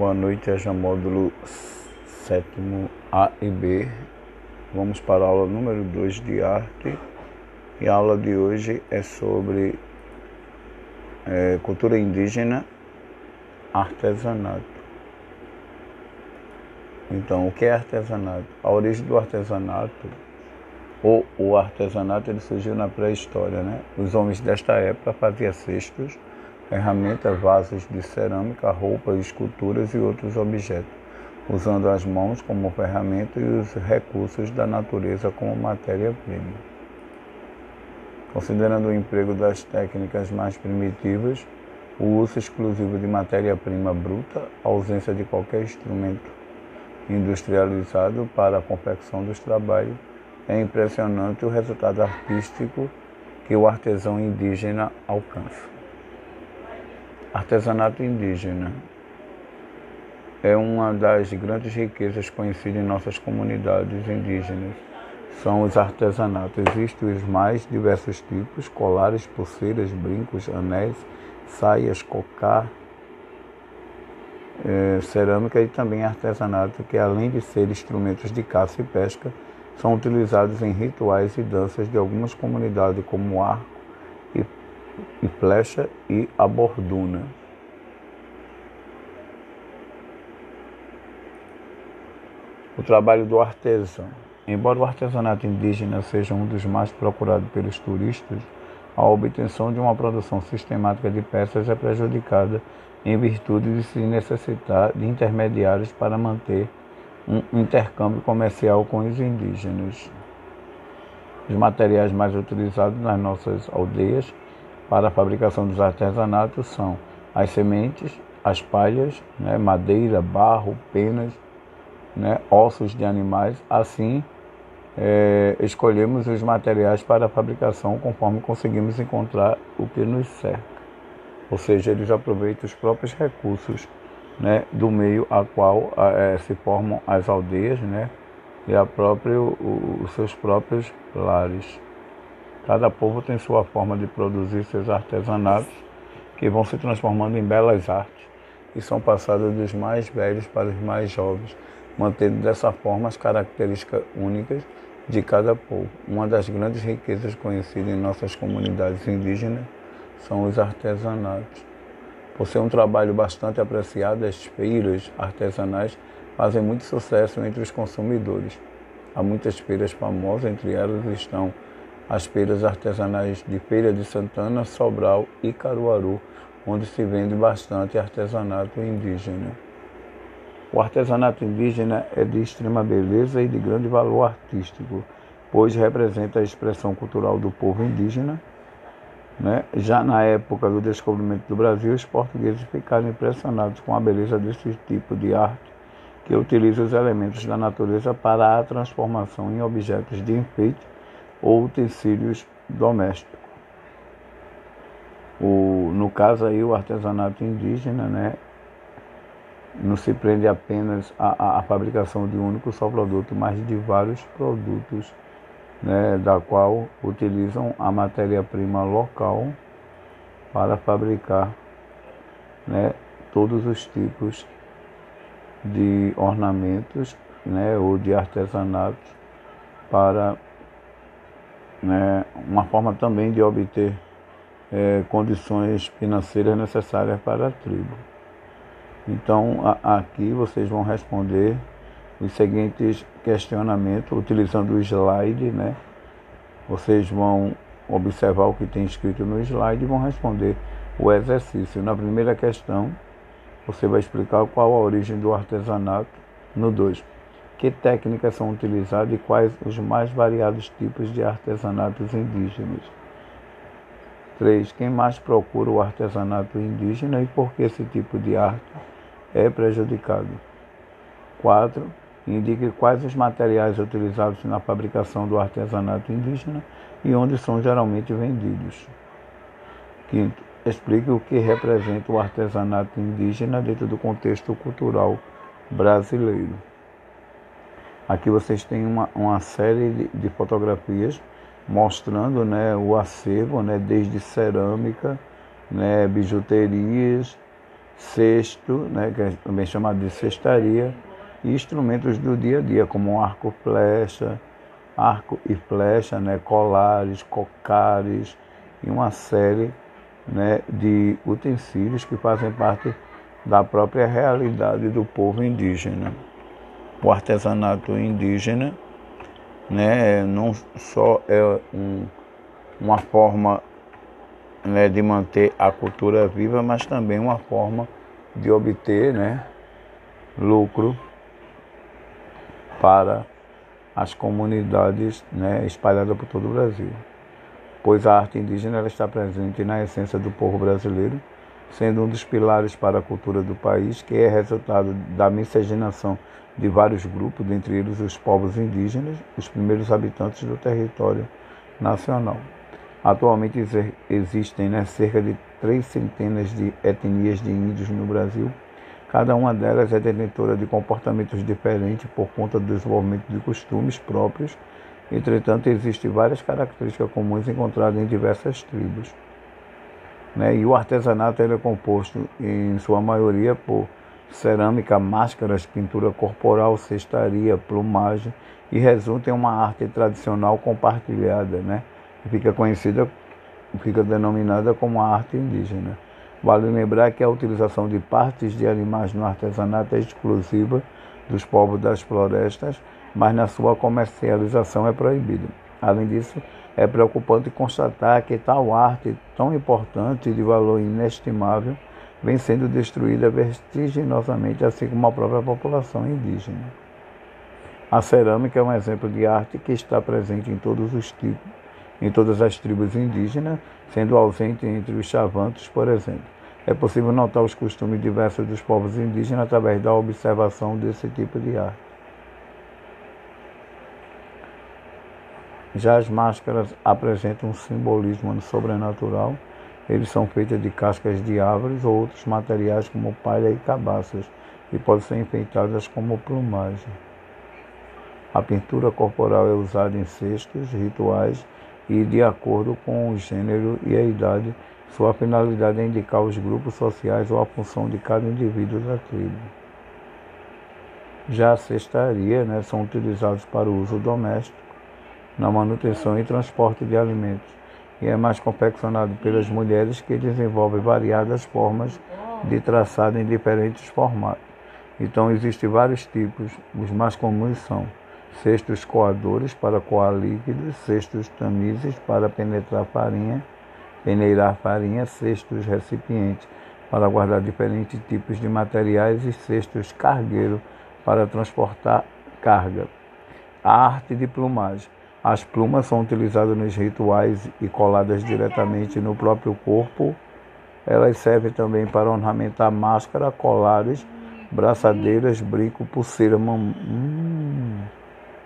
Boa noite, EJA módulo 7 A e B. Vamos para a aula número 2 de arte. E a aula de hoje é sobre é, cultura indígena, artesanato. Então, o que é artesanato? A origem do artesanato, ou o artesanato, ele surgiu na pré-história, né? Os homens desta época faziam cestos ferramentas, vasos de cerâmica, roupas, esculturas e outros objetos, usando as mãos como ferramenta e os recursos da natureza como matéria-prima. Considerando o emprego das técnicas mais primitivas, o uso exclusivo de matéria-prima bruta, a ausência de qualquer instrumento industrializado para a confecção dos trabalhos, é impressionante o resultado artístico que o artesão indígena alcança. Artesanato indígena é uma das grandes riquezas conhecidas em nossas comunidades indígenas. São os artesanatos. Existem os mais diversos tipos: colares, pulseiras, brincos, anéis, saias, cocar, é, cerâmica e também artesanato, que além de ser instrumentos de caça e pesca, são utilizados em rituais e danças de algumas comunidades, como arco e e flecha e a borduna. O trabalho do artesão. Embora o artesanato indígena seja um dos mais procurados pelos turistas, a obtenção de uma produção sistemática de peças é prejudicada em virtude de se necessitar de intermediários para manter um intercâmbio comercial com os indígenas. Os materiais mais utilizados nas nossas aldeias para a fabricação dos artesanatos são as sementes, as palhas, né, madeira, barro, penas, né, ossos de animais. Assim, é, escolhemos os materiais para a fabricação conforme conseguimos encontrar o que nos cerca. Ou seja, eles aproveitam os próprios recursos né, do meio a qual é, se formam as aldeias né, e a próprio, o, os seus próprios lares. Cada povo tem sua forma de produzir seus artesanatos, que vão se transformando em belas artes e são passadas dos mais velhos para os mais jovens, mantendo dessa forma as características únicas de cada povo. Uma das grandes riquezas conhecidas em nossas comunidades indígenas são os artesanatos. Por ser um trabalho bastante apreciado, as feiras artesanais fazem muito sucesso entre os consumidores. Há muitas feiras famosas, entre elas estão as feiras artesanais de Feira de Santana, Sobral e Caruaru, onde se vende bastante artesanato indígena. O artesanato indígena é de extrema beleza e de grande valor artístico, pois representa a expressão cultural do povo indígena. Né? Já na época do descobrimento do Brasil, os portugueses ficaram impressionados com a beleza desse tipo de arte, que utiliza os elementos da natureza para a transformação em objetos de enfeite ou utensílios domésticos. O, no caso aí o artesanato indígena, né, não se prende apenas à, à fabricação de um único só produto, mas de vários produtos, né, da qual utilizam a matéria-prima local para fabricar né, todos os tipos de ornamentos né, ou de artesanatos para né, uma forma também de obter é, condições financeiras necessárias para a tribo. Então, a, aqui vocês vão responder os seguintes questionamentos, utilizando o slide, né? Vocês vão observar o que tem escrito no slide e vão responder o exercício. Na primeira questão, você vai explicar qual a origem do artesanato. No 2, que técnicas são utilizadas e quais os mais variados tipos de artesanatos indígenas? 3. Quem mais procura o artesanato indígena e por que esse tipo de arte é prejudicado? 4. Indique quais os materiais utilizados na fabricação do artesanato indígena e onde são geralmente vendidos. 5. Explique o que representa o artesanato indígena dentro do contexto cultural brasileiro. Aqui vocês têm uma, uma série de, de, fotografias mostrando né, o acervo, né, desde cerâmica, né, bijuterias, cesto, né, que é também chamado de cestaria, e instrumentos do dia a dia, como arco flecha, arco e flecha, né, colares, cocares e uma série né, de utensílios que fazem parte da própria realidade do povo indígena. O artesanato indígena né, não só é um, uma forma né, de manter a cultura viva, mas também uma forma de obter né, lucro para as comunidades né, espalhadas por todo o Brasil. Pois a arte indígena está presente na essência do povo brasileiro, sendo um dos pilares para a cultura do país, que é resultado da miscigenação de vários grupos, dentre eles os povos indígenas, os primeiros habitantes do território nacional. Atualmente existem né, cerca de três centenas de etnias de índios no Brasil. Cada uma delas é detentora de comportamentos diferentes por conta do desenvolvimento de costumes próprios. Entretanto, existem várias características comuns encontradas em diversas tribos. Né? E o artesanato é composto, em sua maioria, por cerâmica, máscaras, pintura corporal, cestaria, plumagem e resulta em uma arte tradicional compartilhada, né? fica conhecida, fica denominada como arte indígena. Vale lembrar que a utilização de partes de animais no artesanato é exclusiva dos povos das florestas, mas na sua comercialização é proibida. Além disso, é preocupante constatar que tal arte, tão importante e de valor inestimável, vem sendo destruída vertiginosamente, assim como a própria população indígena. A cerâmica é um exemplo de arte que está presente em todos os tipos, em todas as tribos indígenas, sendo ausente entre os chavantos, por exemplo. É possível notar os costumes diversos dos povos indígenas através da observação desse tipo de arte. Já as máscaras apresentam um simbolismo sobrenatural. Eles são feitos de cascas de árvores ou outros materiais como palha e cabaças e podem ser enfeitadas como plumagem. A pintura corporal é usada em cestos, rituais e de acordo com o gênero e a idade, sua finalidade é indicar os grupos sociais ou a função de cada indivíduo da tribo. Já a cestaria né, são utilizados para o uso doméstico, na manutenção e transporte de alimentos, e é mais confeccionado pelas mulheres que desenvolvem variadas formas de traçado em diferentes formatos. Então existem vários tipos, os mais comuns são cestos coadores para coar líquidos, cestos tamizes para penetrar farinha, peneirar farinha, cestos recipientes para guardar diferentes tipos de materiais e cestos cargueiro para transportar carga. A arte de plumagem. As plumas são utilizadas nos rituais e coladas diretamente no próprio corpo. Elas servem também para ornamentar máscara, colares, braçadeiras, brinco, pulseira. Hum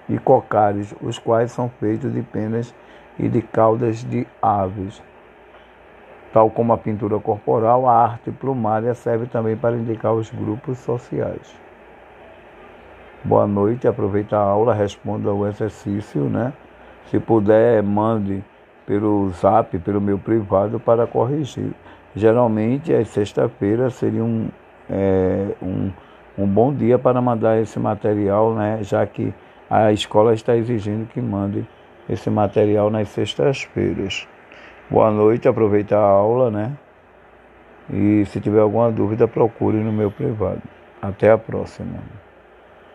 e cocares, os quais são feitos de penas e de caudas de aves. Tal como a pintura corporal, a arte plumária serve também para indicar os grupos sociais. Boa noite, aproveita a aula, responda o exercício, né? Se puder, mande pelo zap, pelo meu privado, para corrigir. Geralmente, às sexta-feiras seria um, é, um, um bom dia para mandar esse material, né? Já que a escola está exigindo que mande esse material nas sextas-feiras. Boa noite, aproveita a aula, né? E se tiver alguma dúvida, procure no meu privado. Até a próxima.